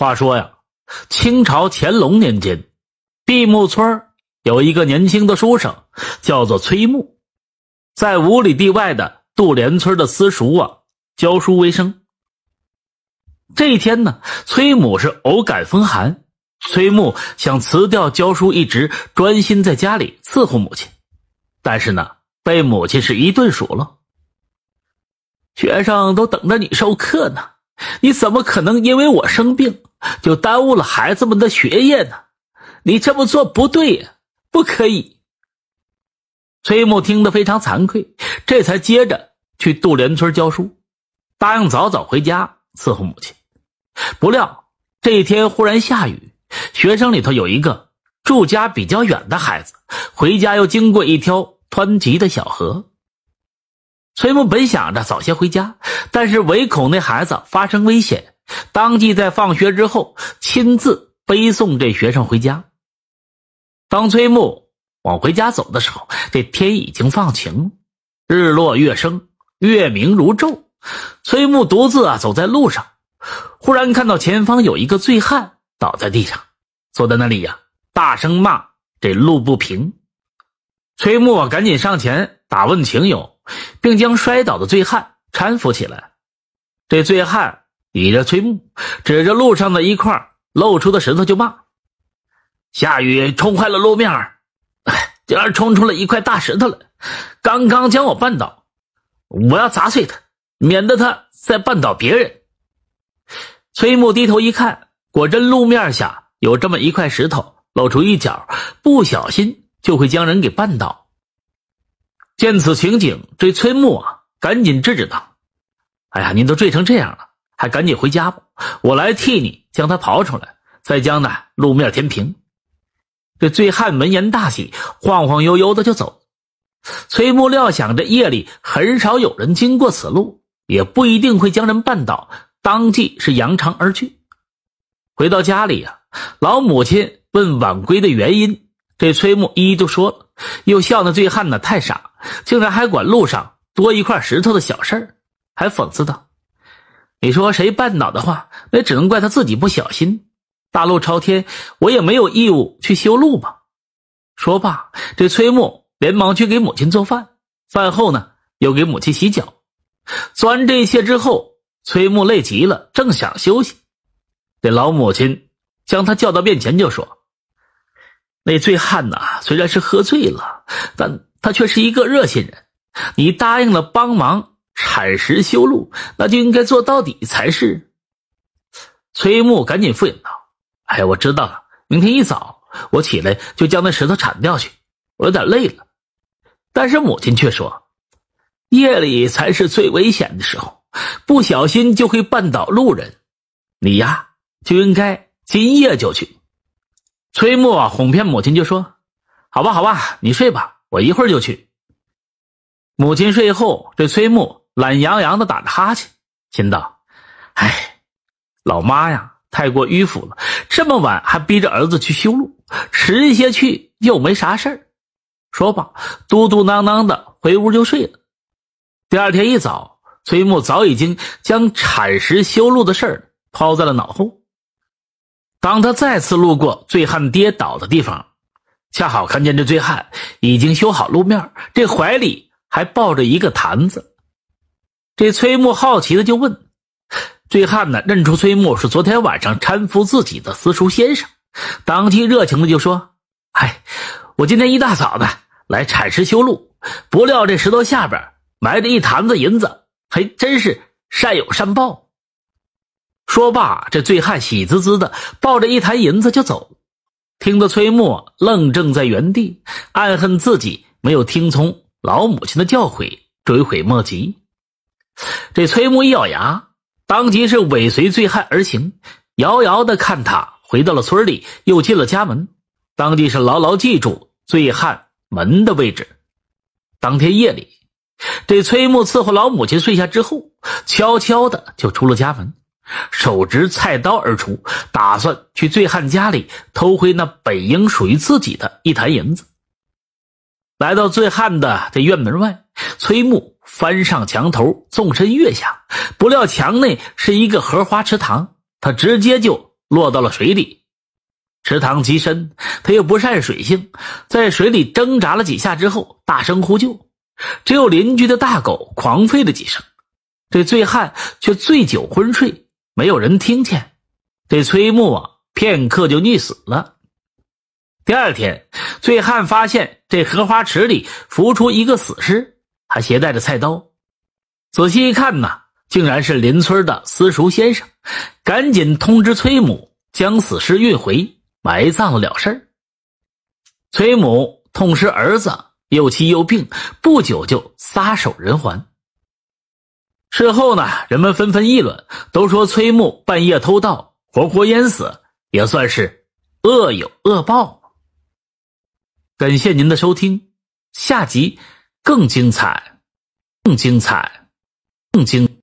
话说呀，清朝乾隆年间，闭木村有一个年轻的书生，叫做崔木，在五里地外的杜连村的私塾啊教书为生。这一天呢，崔母是偶感风寒，崔木想辞掉教书一职，专心在家里伺候母亲，但是呢，被母亲是一顿数落。学生都等着你授课呢，你怎么可能因为我生病？就耽误了孩子们的学业呢，你这么做不对呀，不可以。崔木听得非常惭愧，这才接着去杜连村教书，答应早早回家伺候母亲。不料这一天忽然下雨，学生里头有一个住家比较远的孩子，回家又经过一条湍急的小河。崔木本想着早些回家，但是唯恐那孩子发生危险。当即在放学之后亲自背送这学生回家。当崔木往回家走的时候，这天已经放晴，日落月升，月明如昼。崔木独自啊走在路上，忽然看到前方有一个醉汉倒在地上，坐在那里呀，大声骂这路不平。崔木啊赶紧上前打问情由，并将摔倒的醉汉搀扶起来。这醉汉。倚着崔木，指着路上的一块露出的石头就骂：“下雨冲坏了路面，竟然冲出了一块大石头来，刚刚将我绊倒，我要砸碎它，免得它再绊倒别人。”崔木低头一看，果真路面下有这么一块石头露出一角，不小心就会将人给绊倒。见此情景，这崔木啊，赶紧制止道：“哎呀，您都坠成这样了。”还赶紧回家吧，我来替你将他刨出来，再将那路面填平。这醉汉闻言大喜，晃晃悠悠的就走。崔木料想着夜里很少有人经过此路，也不一定会将人绊倒，当即是扬长而去。回到家里呀，老母亲问晚归的原因，这崔木一一都说了，又笑那醉汉呢太傻，竟然还管路上多一块石头的小事儿还讽刺道。你说谁绊倒的话，那只能怪他自己不小心。大路朝天，我也没有义务去修路吧？说罢，这崔木连忙去给母亲做饭。饭后呢，又给母亲洗脚。做完这一切之后，崔木累极了，正想休息，这老母亲将他叫到面前，就说：“那醉汉呐，虽然是喝醉了，但他却是一个热心人。你答应了帮忙。”铲石修路，那就应该做到底才是。崔木赶紧敷衍道：“哎，我知道了，明天一早我起来就将那石头铲掉去。我有点累了。”但是母亲却说：“夜里才是最危险的时候，不小心就会绊倒路人。你呀，就应该今夜就去。”崔木啊，哄骗母亲就说：“好吧，好吧，你睡吧，我一会儿就去。”母亲睡后，这崔木。懒洋洋的打着哈欠，心道：“哎，老妈呀，太过迂腐了。这么晚还逼着儿子去修路，迟一些去又没啥事儿。”说罢，嘟嘟囔囔的回屋就睡了。第二天一早，崔木早已经将铲石修路的事儿抛在了脑后。当他再次路过醉汉跌倒的地方，恰好看见这醉汉已经修好路面，这怀里还抱着一个坛子。这崔木好奇的就问：“醉汉呢？认出崔木是昨天晚上搀扶自己的私塾先生，当即热情的就说：‘哎，我今天一大早的来铲石修路，不料这石头下边埋着一坛子银子，还真是善有善报。’说罢，这醉汉喜滋滋的抱着一坛银子就走。听得崔木愣怔在原地，暗恨自己没有听从老母亲的教诲，追悔莫及。这崔木一咬牙，当即是尾随醉汉而行，遥遥的看他回到了村里，又进了家门，当即是牢牢记住醉汉门的位置。当天夜里，这崔木伺候老母亲睡下之后，悄悄的就出了家门，手执菜刀而出，打算去醉汉家里偷回那本应属于自己的一坛银子。来到醉汉的这院门外，崔木。翻上墙头，纵身跃下，不料墙内是一个荷花池塘，他直接就落到了水里。池塘极深，他又不善水性，在水里挣扎了几下之后，大声呼救。只有邻居的大狗狂吠了几声，这醉汉却醉酒昏睡，没有人听见。这崔木啊，片刻就溺死了。第二天，醉汉发现这荷花池里浮出一个死尸，还携带着菜刀。仔细一看呢，竟然是邻村的私塾先生，赶紧通知崔母将死尸运回埋葬了事。崔母痛失儿子。又气又病，不久就撒手人寰。事后呢，人们纷纷议论，都说崔木半夜偷盗，活活淹死，也算是恶有恶报。感谢您的收听，下集更精彩，更精彩，更精。